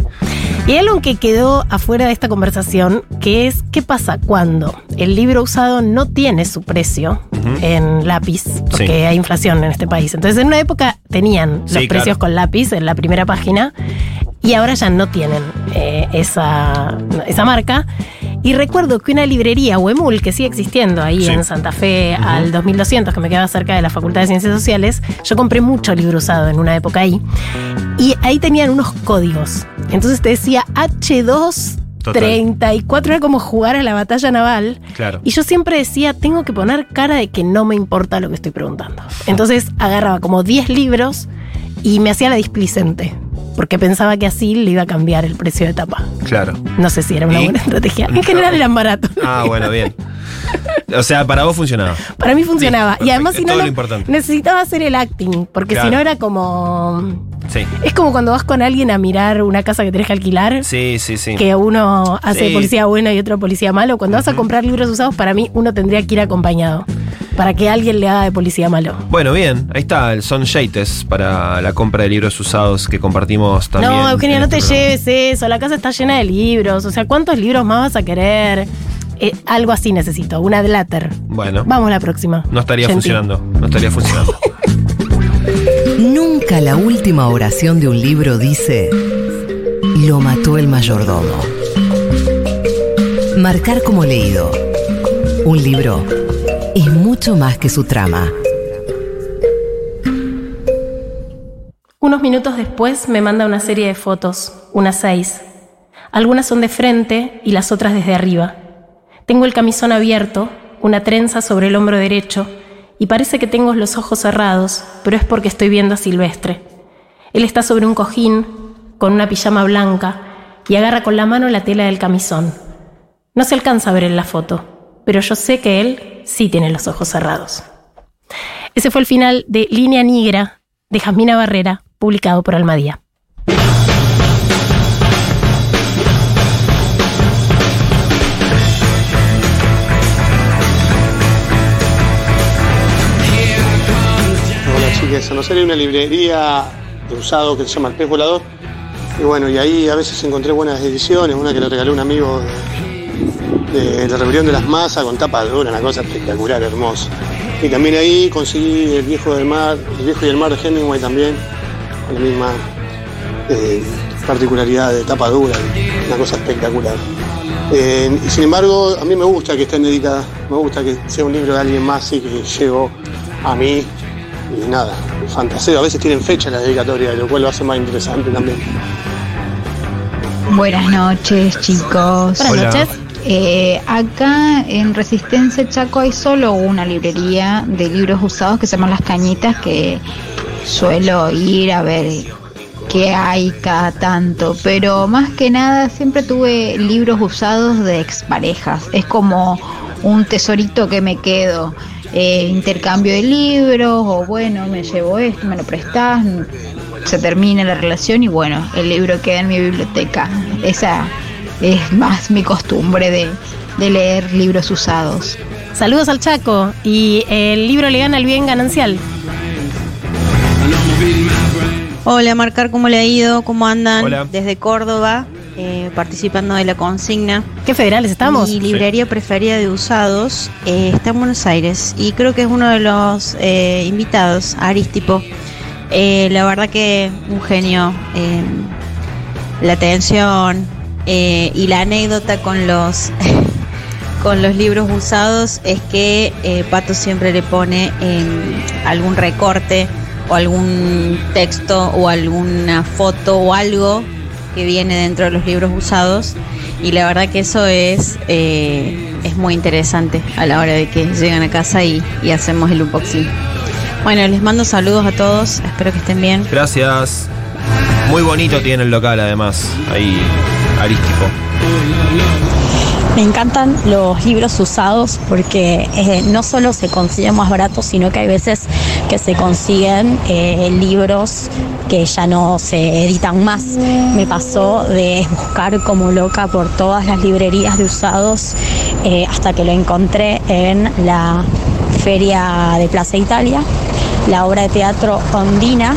Y hay algo que quedó afuera de esta conversación, que es qué pasa cuando el libro usado no tiene su precio en lápiz, porque Sí. hay inflación en este país. Entonces en una época tenían los Sí, precios claro. con lápiz en la primera página y ahora ya no tienen eh, esa, esa marca. Y recuerdo que una librería, Huemul, que sigue existiendo ahí Sí. en Santa Fe al 2200, que me quedaba cerca de la Facultad de Ciencias Sociales, yo compré mucho libro usado en una época ahí. Y ahí tenían unos códigos. Entonces te decía H2 Total. 34, era como jugar a la batalla naval. Claro. Y yo siempre decía, tengo que poner cara de que no me importa lo que estoy preguntando. Entonces agarraba como 10 libros y me hacía la displicente. Porque pensaba que así le iba a cambiar el precio de tapa. Claro. No sé si era una ¿Y? buena estrategia. En general eran baratos. Ah, bueno, bien. O sea, para vos funcionaba. Para mí funcionaba. Sí, y además, si no, lo importante. necesitaba hacer el acting. Porque Claro. si no era como. Sí. Es como cuando vas con alguien a mirar una casa que tenés que alquilar. Sí, sí, sí. Que uno hace Sí. policía bueno y otro policía malo. Cuando vas a comprar libros usados, para mí uno tendría que ir acompañado. para que alguien le haga de policía malo. Bueno, bien, ahí está, son yates para la compra de libros usados que compartimos también. no, Eugenia, en no te este programa. lleves eso. La casa está llena de libros. O sea, ¿cuántos libros más vas a querer? Eh, algo así necesito, una Adlater. Bueno, Vamos a la próxima. no estaría funcionando, no estaría funcionando. [LAUGHS] Nunca la última oración de un libro dice, lo mató el mayordomo. Marcar como leído. Un libro es mucho más que su trama. Unos minutos después me manda una serie de fotos, unas seis. Algunas son de frente y las otras desde arriba. Tengo el camisón abierto, una trenza sobre el hombro derecho y parece que tengo los ojos cerrados, pero es porque estoy viendo a Silvestre. Él está sobre un cojín, con una pijama blanca, y agarra con la mano la tela del camisón. No se alcanza a ver en la foto, pero yo sé que él sí tiene los ojos cerrados. Ese fue el final de Línea Negra de Jasmina Barrera, publicado por Almadía. En Rosario hay una librería de usado que se llama El Pez Volador. Y bueno, y ahí a veces encontré buenas ediciones, una que le regaló un amigo de, la Rebelión de las Masas con tapa dura, una cosa espectacular, hermosa. Y también ahí conseguí El Viejo del Mar, El Viejo y el Mar de Hemingway también, con la misma eh, particularidad de tapa dura, una cosa espectacular. Eh, sin embargo, a mí me gusta que estén dedicadas, me gusta que sea un libro de alguien más y que llegó a mí y nada, fantaseo. A veces tienen fecha la dedicatoria, lo cual lo hace más interesante también. Buenas noches, chicos. Buenas Hola. noches. Eh, acá en Resistencia Chaco hay solo una librería de libros usados que se llama Las Cañitas, que suelo ir a ver qué hay cada tanto. Pero más que nada siempre tuve libros usados de exparejas. Es como un tesorito que me quedo. Eh, intercambio de libros, o bueno, me llevo esto, me lo prestás, se termina la relación y bueno, el libro queda en mi biblioteca. Esa es más mi costumbre de, de leer libros usados. Saludos al Chaco y el libro le gana el bien ganancial. Hola, Marcar, ¿cómo le ha ido? ¿Cómo andan? Hola. Desde Córdoba, eh, participando de la consigna. ¿Qué federales estamos? Mi librería preferida de usados eh, está en Buenos Aires y creo que es uno de los eh, invitados, Aristipo. Eh, la verdad que un genio. eh, la atención eh, y la anécdota con los [LAUGHS] con los libros usados es que Pato siempre le pone algún recorte o algún texto o alguna foto o algo que viene dentro de los libros usados y la verdad que eso es eh, es muy interesante a la hora de que llegan a casa y, y hacemos el unboxing. Bueno, les mando saludos a todos, espero que estén bien. Gracias. Muy bonito tiene el local además, ahí arístico. Me encantan los libros usados porque eh, no solo se consiguen más baratos, sino que hay veces que se consiguen eh, libros que ya no se editan más. Me pasó de buscar como loca por todas las librerías de usados eh, hasta que lo encontré en la feria de Plaza Italia, la obra de teatro Ondina,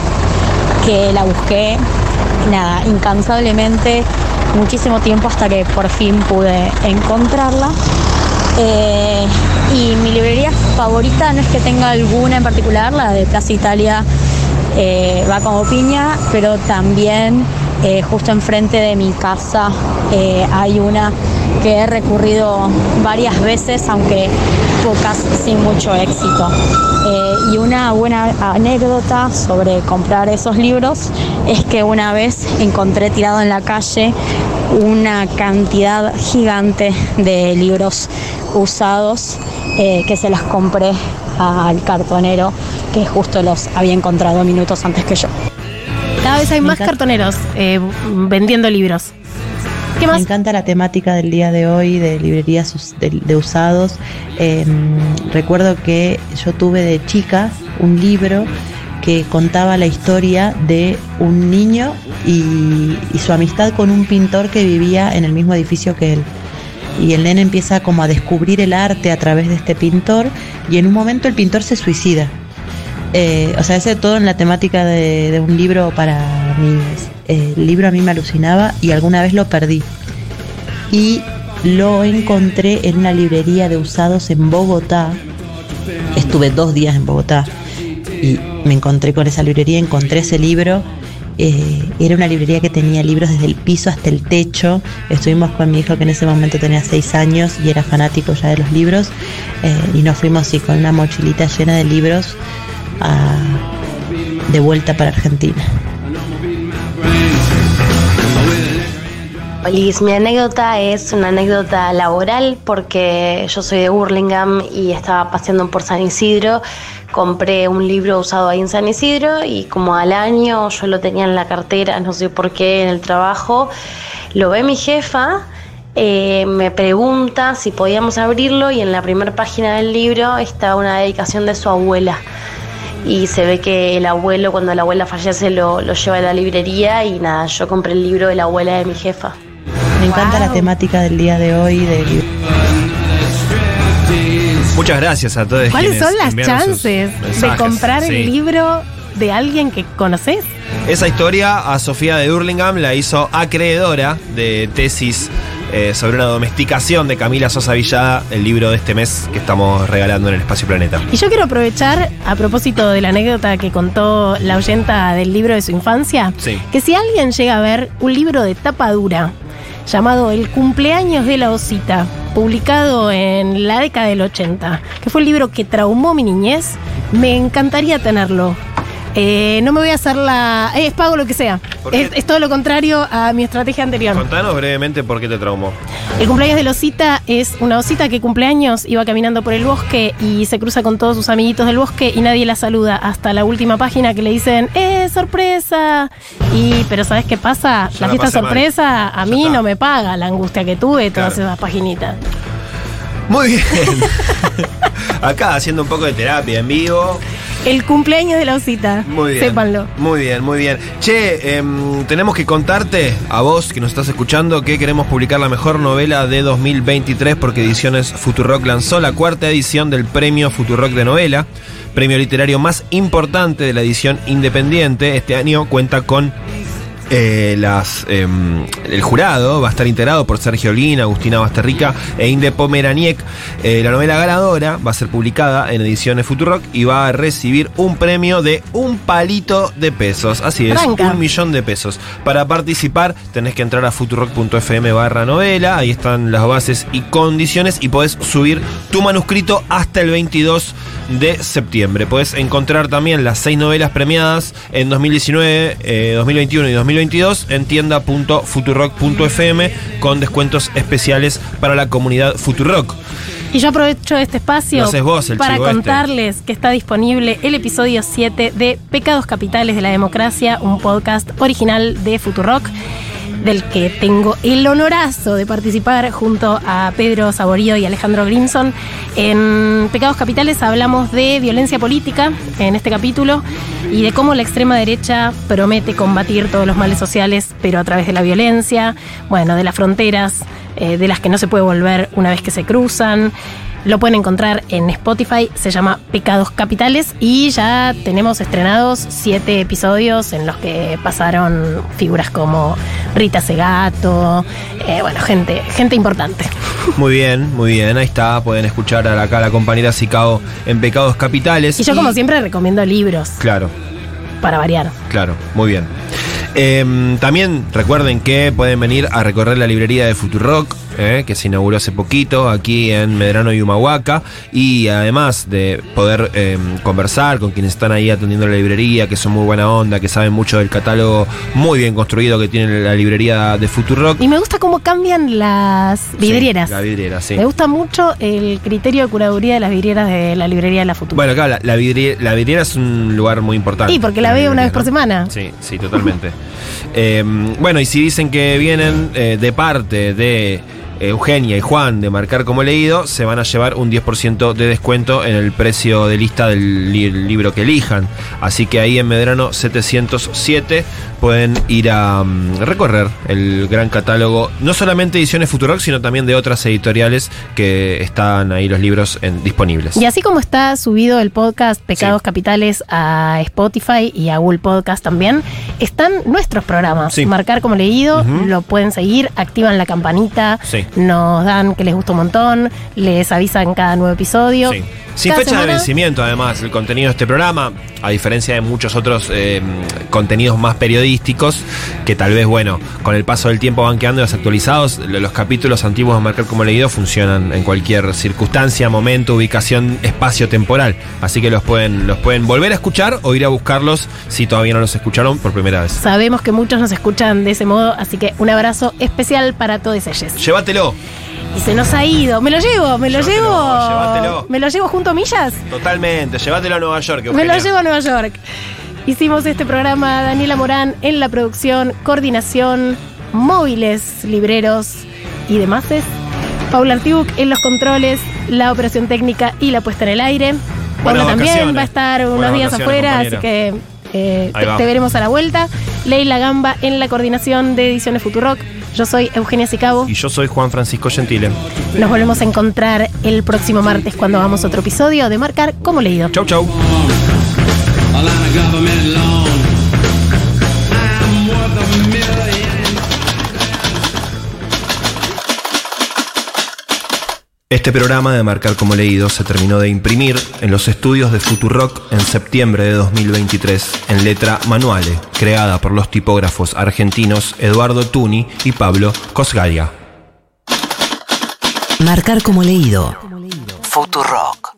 que la busqué nada, incansablemente muchísimo tiempo hasta que por fin pude encontrarla. Eh, y mi librería favorita no es que tenga alguna en particular, la de Plaza Italia eh, va como piña, pero también eh, justo enfrente de mi casa eh, hay una que he recurrido varias veces, aunque pocas sin mucho éxito. Y una buena anécdota sobre comprar esos libros es que una vez encontré tirado en la calle una cantidad gigante de libros usados que se las compré al cartonero que justo los había encontrado minutos antes que yo. Cada vez hay más cartoneros eh, vendiendo libros. ¿Qué Me más? encanta la temática del día de hoy de librerías de, de usados. Eh, recuerdo que yo tuve de chica un libro que contaba la historia de un niño y, y su amistad con un pintor que vivía en el mismo edificio que él. Y el nene empieza como a descubrir el arte a través de este pintor y en un momento el pintor se suicida. Eh, o sea, ese todo en la temática de, un libro para. Eh, el libro a mí me alucinaba y alguna vez lo perdí. Y lo encontré en una librería de usados en Bogotá. Estuve dos días en Bogotá y me encontré con esa librería, encontré ese libro. Eh, era una librería que tenía libros desde el piso hasta el techo. Estuvimos con mi hijo que en ese momento tenía seis años y era fanático ya de los libros. Eh, y nos fuimos así con una mochilita llena de libros a- de vuelta para Argentina. Mi anécdota es una anécdota laboral porque yo soy de Burlingame y estaba paseando por San Isidro. Compré un libro usado ahí en San Isidro y como al año yo lo tenía en la cartera, no sé por qué, en el trabajo. Lo ve mi jefa, eh, me pregunta si podíamos abrirlo y en la primera página del libro está una dedicación de su abuela. Y se ve que el abuelo, cuando la abuela fallece, lo, lo lleva a la librería y nada, yo compré el libro de la abuela de mi jefa. Me encanta la temática del día de hoy. De... Muchas gracias a todos. ¿Cuáles son las chances de comprar Sí. el libro de alguien que conoces? Esa historia a Sofía de Hurlingham la hizo acreedora de tesis eh, sobre una domesticación de Camila Sosa Villada, el libro de este mes que estamos regalando en el Espacio Planeta. Y yo quiero aprovechar, a propósito de la anécdota que contó la oyenta del libro de su infancia, Sí. que si alguien llega a ver un libro de tapa dura llamado El cumpleaños de la osita, publicado en la década del 80, que fue el libro que traumó mi niñez, me encantaría tenerlo. Eh, no me voy a hacer la... Es pago lo que sea. Es, es todo lo contrario a mi estrategia anterior. Contanos brevemente por qué te traumó. El cumpleaños de la osita es una osita que cumpleaños iba caminando por el bosque y se cruza con todos sus amiguitos del bosque y nadie la saluda hasta la última página que le dicen ¡Eh, sorpresa! Y, pero ¿sabes qué pasa? La fiesta mal. sorpresa a mí no me paga la angustia que tuve todas Claro. esas paginitas. Muy bien. [LAUGHS] Acá haciendo un poco de terapia en vivo. El cumpleaños de la osita. Muy bien. Sépanlo. Muy bien, muy bien. Che, em, tenemos que contarte a vos que nos estás escuchando que queremos publicar la mejor novela de 2023 porque Ediciones Futurock lanzó la cuarta edición del premio Futurock de novela, premio literario más importante de la edición independiente. Este año cuenta con eh, las, em, el jurado va a estar integrado por Sergio Lin, Agustina Basterrica e Inde Pomeraniec. Eh, la novela ganadora va a ser publicada en ediciones Futurock y va a recibir un premio de un palito de pesos. Así es, un millón de pesos. Para participar tenés que entrar a futurock.fm barra novela, ahí están las bases y condiciones y podés subir tu manuscrito hasta el 22 de septiembre. Podés encontrar también las seis novelas premiadas en 2019, eh, 2021 y 2022 en tienda.futurock.fm con descuentos especiales para la comunidad Futurock. Y yo aprovecho este espacio vos, para este. contarles que está disponible el episodio 7 de Pecados Capitales de la Democracia, un podcast original de Futurock, del que tengo el honorazo de participar junto a Pedro Saborío y Alejandro Grimson. En Pecados Capitales hablamos de violencia política en este capítulo y de cómo la extrema derecha promete combatir todos los males sociales, pero a través de la violencia, bueno, de las fronteras, eh, de las que no se puede volver una vez que se cruzan. Lo pueden encontrar en Spotify, se llama Pecados Capitales y ya tenemos estrenados siete episodios en los que pasaron figuras como Rita Segato, eh, bueno, gente, gente importante. Muy bien, muy bien, ahí está. Pueden escuchar a la- acá a la compañera Sicao en Pecados Capitales. Y yo como siempre recomiendo libros Claro. para variar. Claro, muy bien. Em, también recuerden que pueden venir a recorrer la librería de Futurock, eh, que se inauguró hace poquito aquí en Medrano y Humahuaca. Y además de poder em, conversar con quienes están ahí atendiendo la librería, que son muy buena onda, que saben mucho del catálogo muy bien construido que tiene la librería de Futurock. Y me gusta cómo cambian las vidrieras. Sí, la vidriera, sí. Me gusta mucho el criterio de curaduría de las vidrieras de la librería de la Futura. Bueno, claro, la, la vidriera, la vidriera es un lugar muy importante. Sí, porque la veo una vez por semana. Sí, sí, totalmente. [LAUGHS] Eh, bueno, y si dicen que vienen eh, de parte de Eugenia y Juan de Marcar como Leído se van a llevar un 10% de descuento en el precio de lista del li- libro que elijan. Así que ahí en Medrano 707 pueden ir a mm, recorrer el gran catálogo, no solamente ediciones Futurock, sino también de otras editoriales que están ahí los libros en- disponibles. Y así como está subido el podcast Pecados Capitales a Spotify y a Google Podcast también, están nuestros programas. Sí. Marcar como leído, lo pueden seguir, activan la campanita, Sí. Nos dan que les gusta un montón, les avisan cada nuevo episodio. Sí. Sin Cada fecha de vencimiento, además, el contenido de este programa, a diferencia de muchos otros eh, contenidos más periodísticos, que tal vez, bueno, con el paso del tiempo van quedando desactualizados, lo- los capítulos antiguos de Marcar como leído funcionan en cualquier circunstancia, momento, ubicación, espacio temporal. Así que los pueden, los pueden volver a escuchar o ir a buscarlos si todavía no los escucharon por primera vez. Sabemos que muchos nos escuchan de ese modo, así que un abrazo especial para todos ellos. Llévatelo, Y se nos ha ido. Me lo llevo, me lo Llévatelo, llevo. llévatelo. Me lo llevo junto a Millas. totalmente, llévatelo a Nueva York. Me lo llevo a Nueva York. Hicimos este programa Daniela Morán en la producción, coordinación, móviles, libreros y demás. Paula Artiuk en los controles, la operación técnica y la puesta en el aire. Paula también va a estar unos Buenas días afuera, compañera. así que eh, te, te veremos a la vuelta. Leila Gamba en la coordinación de Ediciones Futurock. Yo soy Eugenia Sicabo. Y yo soy Juan Francisco Gentile. Nos volvemos a encontrar el próximo martes cuando hagamos otro episodio de Marcar como leído. Chau, chau. Este programa de Marcar como Leído se terminó de imprimir en los estudios de Futurock en septiembre de 2023 en letra manuale, creada por los tipógrafos argentinos Eduardo Tuni y Pablo Cosgaria. Marcar como leído. Futurock.